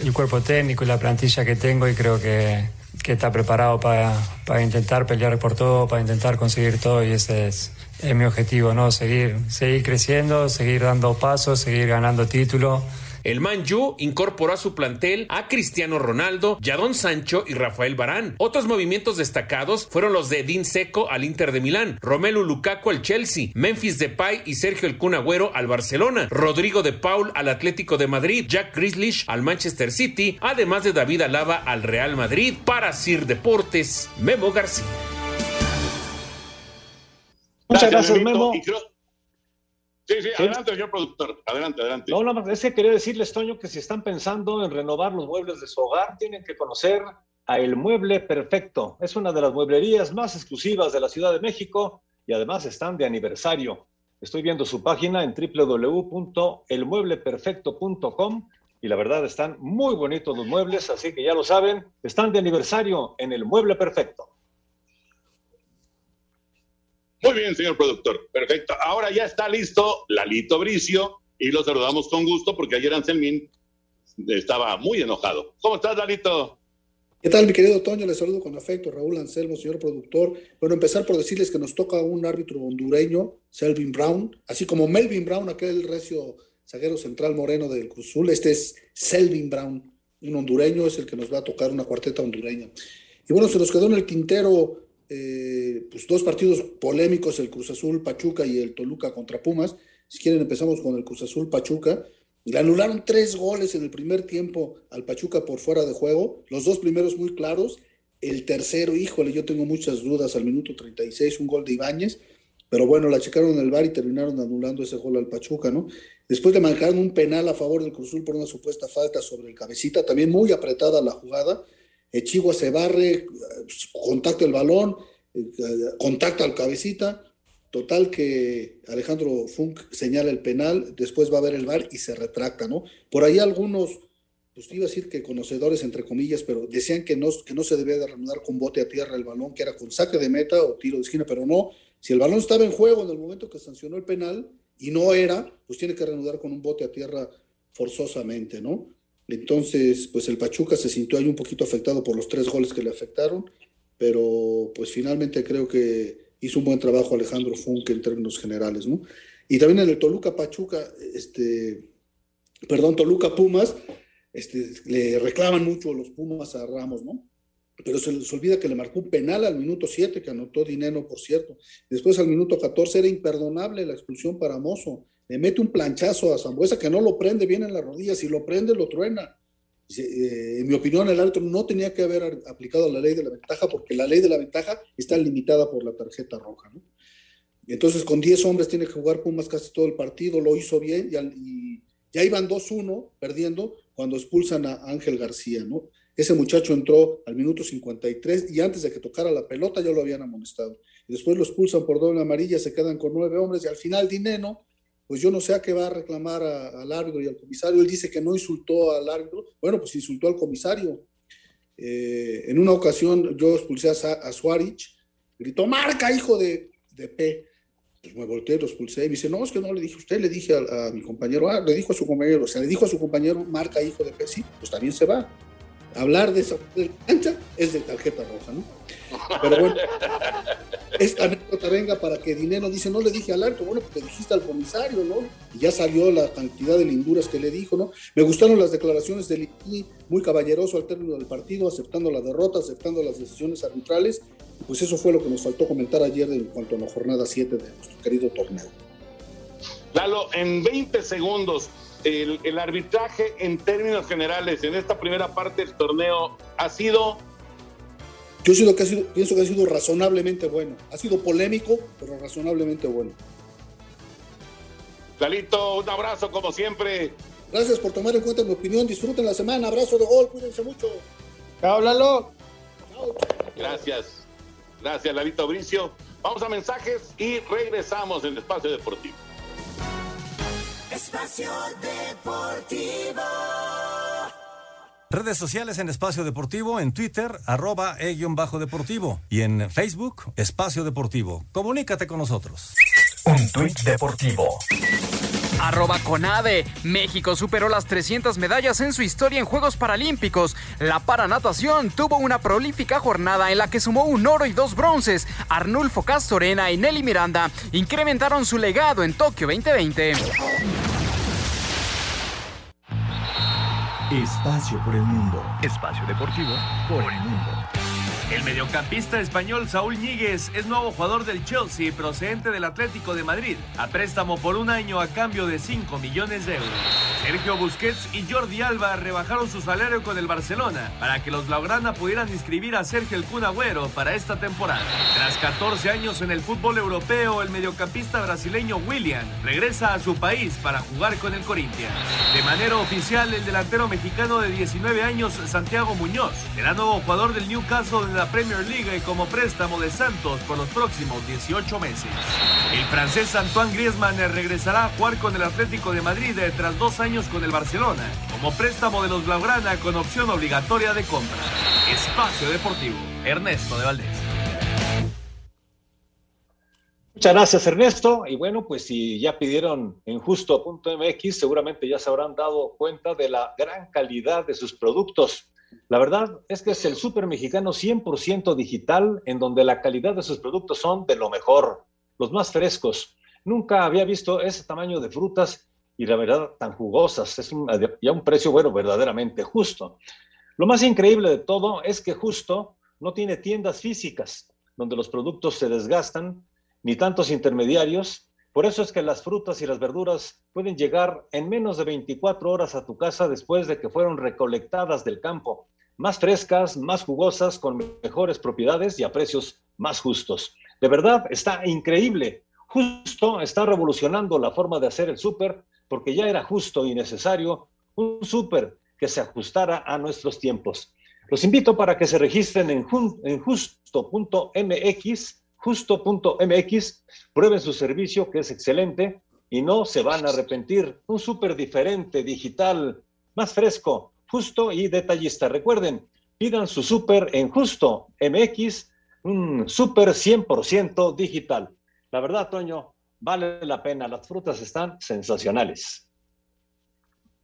el cuerpo técnico y la plantilla que tengo y creo que, que está preparado para, para, intentar pelear por todo, para intentar conseguir todo y ese es, es mi objetivo, ¿no? Seguir, seguir creciendo, seguir dando pasos, seguir ganando títulos el Manju incorporó a su plantel a Cristiano Ronaldo, Jadon Sancho y Rafael Barán. Otros movimientos destacados fueron los de Dean Seco al Inter de Milán, Romelu Lukaku al Chelsea, Memphis Depay y Sergio El Kun Agüero al Barcelona, Rodrigo de Paul al Atlético de Madrid, Jack Grealish al Manchester City, además de David Alaba al Real Madrid. Para Sir Deportes, Memo García. Muchas gracias, Memo. Sí, sí, adelante, señor productor. Adelante, adelante. No, nada más, es que quería decirles, Toño, que si están pensando en renovar los muebles de su hogar, tienen que conocer a El Mueble Perfecto. Es una de las mueblerías más exclusivas de la Ciudad de México y además están de aniversario. Estoy viendo su página en www.elmuebleperfecto.com y la verdad están muy bonitos los muebles, así que ya lo saben, están de aniversario en El Mueble Perfecto. Muy bien, señor productor. Perfecto. Ahora ya está listo Lalito Bricio y lo saludamos con gusto porque ayer Anselmín estaba muy enojado. ¿Cómo estás, Lalito? ¿Qué tal, mi querido Toño? Les saludo con afecto, Raúl Anselmo, señor productor. Bueno, empezar por decirles que nos toca un árbitro hondureño, Selvin Brown, así como Melvin Brown, aquel recio zaguero central moreno del Cruzul. Este es Selvin Brown, un hondureño, es el que nos va a tocar una cuarteta hondureña. Y bueno, se nos quedó en el quintero eh, pues dos partidos polémicos, el Cruz Azul Pachuca y el Toluca contra Pumas. Si quieren empezamos con el Cruz Azul Pachuca. Le anularon tres goles en el primer tiempo al Pachuca por fuera de juego, los dos primeros muy claros, el tercero, híjole, yo tengo muchas dudas al minuto 36, un gol de Ibáñez, pero bueno, la checaron en el bar y terminaron anulando ese gol al Pachuca, ¿no? Después le marcaron un penal a favor del Cruz Azul por una supuesta falta sobre el cabecita, también muy apretada la jugada, Chigua se barre, contacta el balón, contacta al cabecita, total que Alejandro Funk señala el penal, después va a ver el bar y se retracta, ¿no? Por ahí algunos, pues iba a decir que conocedores, entre comillas, pero decían que no, que no se debía de reanudar con bote a tierra el balón, que era con saque de meta o tiro de esquina, pero no, si el balón estaba en juego en el momento que sancionó el penal y no era, pues tiene que reanudar con un bote a tierra forzosamente, ¿no? Entonces, pues el Pachuca se sintió ahí un poquito afectado por los tres goles que le afectaron, pero pues finalmente creo que hizo un buen trabajo Alejandro Funk en términos generales, ¿no? Y también en el Toluca Pachuca, este, perdón, Toluca Pumas, este, le reclaman mucho los Pumas a Ramos, ¿no? Pero se les olvida que le marcó un penal al minuto 7, que anotó Dineno, por cierto. Después al minuto 14 era imperdonable la expulsión para Mozo. Le mete un planchazo a Zambuesa que no lo prende bien en las rodillas. Si lo prende, lo truena. Eh, en mi opinión, el árbitro no tenía que haber aplicado la ley de la ventaja porque la ley de la ventaja está limitada por la tarjeta roja. ¿no? Entonces, con 10 hombres tiene que jugar Pumas casi todo el partido, lo hizo bien y, ya iban 2-1 perdiendo cuando expulsan a Ángel García. ¿no? Ese muchacho entró al minuto 53 y antes de que tocara la pelota ya lo habían amonestado. Y después lo expulsan por doble amarilla, se quedan con nueve hombres y al final Dineno pues yo no sé a qué va a reclamar al árbitro y al comisario. Él dice que no insultó al árbitro. Bueno, pues insultó al comisario. Eh, en una ocasión yo expulsé a, a Suárez, gritó, marca, hijo de, de P. Pues me volteé, lo expulsé y me dice, no, es que no le dije a usted, le dije a, mi compañero, ah, le dijo a su compañero, o sea, le dijo a su compañero, marca, hijo de P. Sí, pues también se va. Hablar de esa cancha es de tarjeta roja, ¿no? Pero bueno, esta anécdota venga para que Dinero dice, no le dije al alto, bueno, porque dijiste al comisario, ¿no? Y ya salió la cantidad de linduras que le dijo, ¿no? Me gustaron las declaraciones de Liti, muy caballeroso al término del partido, aceptando la derrota, aceptando las decisiones arbitrales. Pues eso fue lo que nos faltó comentar ayer en cuanto a la jornada 7 de nuestro querido torneo. Lalo, en 20 segundos, el, el arbitraje en términos generales en esta primera parte del torneo ha sido yo sido que ha sido, pienso que ha sido razonablemente bueno. Ha sido polémico, pero razonablemente bueno. Lalito, un abrazo como siempre. Gracias por tomar en cuenta mi opinión. Disfruten la semana. Abrazo de gol. Cuídense mucho. Háblalo. Gracias. Gracias, Lalito Bricio. Vamos a mensajes y regresamos en el Espacio Deportivo. Espacio Deportivo. Redes sociales en Espacio Deportivo, en Twitter, arroba e-deportivo y en Facebook, Espacio Deportivo. Comunícate con nosotros. Un tuit deportivo. Arroba Conade. México superó las 300 medallas en su historia en Juegos Paralímpicos. La paranatación tuvo una prolífica jornada en la que sumó un oro y dos bronces. Arnulfo Castorena y Nelly Miranda incrementaron su legado en Tokio 2020. Espacio por el mundo. Espacio deportivo por el mundo. El mediocampista español Saúl Ñíguez es nuevo jugador del Chelsea procedente del Atlético de Madrid, a préstamo por un año a cambio de 5 millones de euros. Sergio Busquets y Jordi Alba rebajaron su salario con el Barcelona para que los Blaugrana pudieran inscribir a Sergio El Kun Agüero para esta temporada. Tras 14 años en el fútbol europeo, el mediocampista brasileño William regresa a su país para jugar con el Corinthians. De manera oficial, el delantero mexicano de 19 años, Santiago Muñoz, será nuevo jugador del Newcastle en la Premier League como préstamo de Santos por los próximos 18 meses. El francés Antoine Griezmann regresará a jugar con el Atlético de Madrid tras dos años con el Barcelona, como préstamo de los Blaugrana con opción obligatoria de compra. Espacio Deportivo, Ernesto de Valdés. Muchas gracias, Ernesto. Y bueno, pues si ya pidieron en justo.mx, seguramente ya se habrán dado cuenta de la gran calidad de sus productos. La verdad es que es el súper mexicano 100% digital, en donde la calidad de sus productos son de lo mejor, los más frescos. Nunca había visto ese tamaño de frutas y la verdad tan jugosas. Es un, ya un precio, bueno, verdaderamente justo. Lo más increíble de todo es que justo no tiene tiendas físicas donde los productos se desgastan, ni tantos intermediarios. Por eso es que las frutas y las verduras pueden llegar en menos de 24 horas a tu casa después de que fueron recolectadas del campo, más frescas, más jugosas, con mejores propiedades y a precios más justos. De verdad, está increíble. Justo está revolucionando la forma de hacer el súper porque ya era justo y necesario un súper que se ajustara a nuestros tiempos. Los invito para que se registren en, justo.mx, justo.mx, prueben su servicio que es excelente y no se van a arrepentir. Un súper diferente, digital, más fresco, justo y detallista. Recuerden, pidan su súper en Justo MX, un súper 100% digital. La verdad, Toño, vale la pena. Las frutas están sensacionales.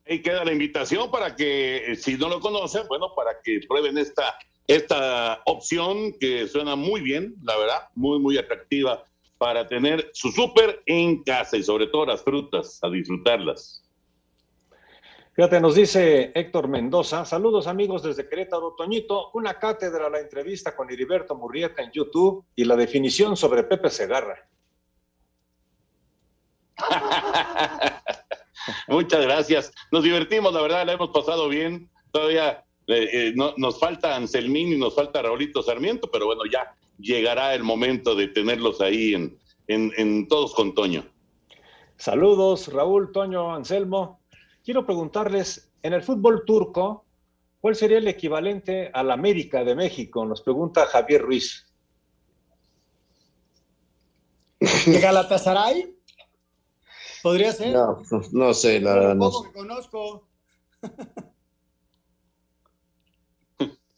Ahí queda la invitación para que, eh, si no lo conocen, bueno, para que prueben esta, esta opción que suena muy bien, la verdad, muy, muy atractiva para tener su súper en casa y sobre todo las frutas, a disfrutarlas. Fíjate, nos dice Héctor Mendoza, saludos amigos desde Querétaro, Toñito, una cátedra la entrevista con Heriberto Murrieta en YouTube y la definición sobre Pepe Segarra. Muchas gracias. Nos divertimos, la verdad, la hemos pasado bien. Todavía eh, eh, no, nos falta Anselmín y nos falta Raulito Sarmiento, pero bueno, ya llegará el momento de tenerlos ahí en, en, en todos con Toño. Saludos, Raúl, Toño, Anselmo. Quiero preguntarles, en el fútbol turco, ¿cuál sería el equivalente al América de México? Nos pregunta Javier Ruiz. ¿De Galatasaray? ¿Podría ser? No, no sé, la verdad. No que conozco.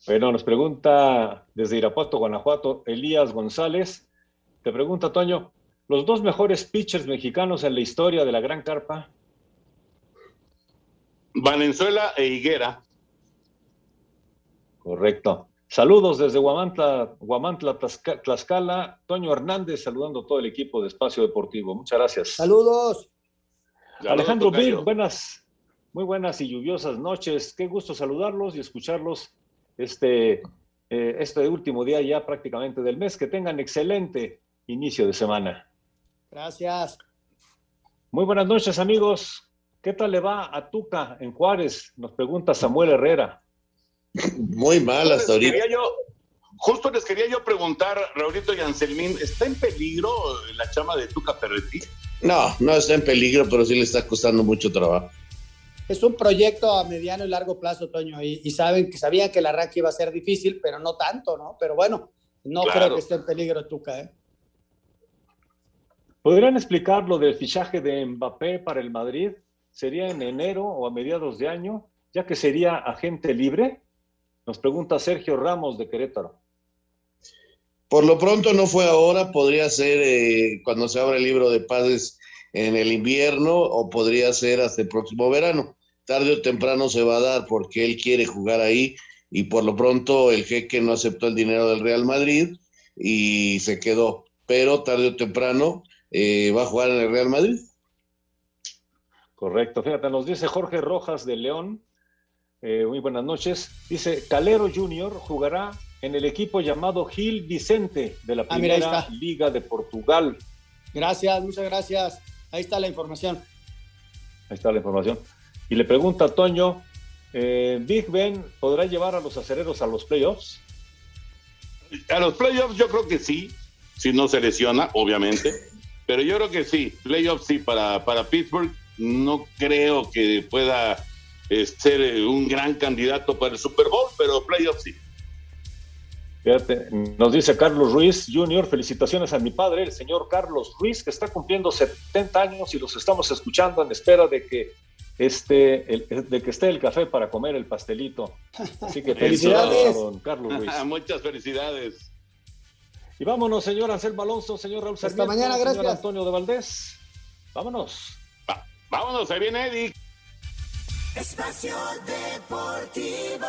Bueno, nos pregunta desde Irapuato, Guanajuato, Elías González. Te pregunta, Toño, los dos mejores pitchers mexicanos en la historia de la Gran Carpa. Valenzuela e Higuera. Correcto. Saludos desde Guamantla, Guamantla, Tlaxca- Tlaxcala. Toño Hernández saludando a todo el equipo de Espacio Deportivo. Muchas gracias. Saludos. Alejandro tocayo. buenas, muy buenas y lluviosas noches. Qué gusto saludarlos y escucharlos este, eh, este último día ya prácticamente del mes. Que tengan excelente inicio de semana. Gracias. Muy buenas noches, amigos. ¿Qué tal le va a Tuca en Juárez? Nos pregunta Samuel Herrera. Muy mal hasta ahorita. quería yo, justo les quería yo preguntar, Raulito y Anselmín, ¿está en peligro la chama de Tuca Ferretti? No, no está en peligro, pero sí le está costando mucho trabajo. Es un proyecto a mediano y largo plazo, Toño, y, y saben que sabían que el arranque iba a ser difícil, pero no tanto, ¿no? Pero bueno, no Claro. creo que esté en peligro Tuca, ¿eh? ¿Podrían explicar lo del fichaje de Mbappé para el Madrid? ¿Sería en enero o a mediados de año, ya que sería agente libre? Nos pregunta Sergio Ramos de Querétaro. Por lo pronto no fue ahora, podría ser eh, cuando se abra el libro de pases en el invierno o podría ser hasta el próximo verano. Tarde o temprano se va a dar porque él quiere jugar ahí y por lo pronto el jeque no aceptó el dinero del Real Madrid y se quedó. Pero tarde o temprano eh, va a jugar en el Real Madrid. Correcto, fíjate, nos dice Jorge Rojas de León. Eh, muy buenas noches. Dice, Calero Junior jugará en el equipo llamado Gil Vicente de la Ah, Primera. Liga de Portugal. Gracias, muchas gracias. Ahí está la información. Ahí está la información. Y le pregunta a Toño, eh, ¿Big Ben podrá llevar a los acereros a los playoffs? A los playoffs yo creo que sí, si no se lesiona, obviamente. Pero yo creo que sí, playoffs sí para, para Pittsburgh. No creo que pueda eh, ser eh, un gran candidato para el Super Bowl, pero playoffs sí. Fíjate, nos dice Carlos Ruiz Jr., felicitaciones a mi padre, el señor Carlos Ruiz, que está cumpliendo 70 años y los estamos escuchando en espera de que, este, el- de que esté el café para comer el pastelito. Así que felicidades a don Carlos Ruiz. Muchas felicidades. Y vámonos, señor Anselmo Alonso, señor Raúl Hasta Sarmiento, mañana, señor gracias. Antonio de Valdés. Vámonos. Vámonos, ahí viene Eddie. Espacio Deportivo.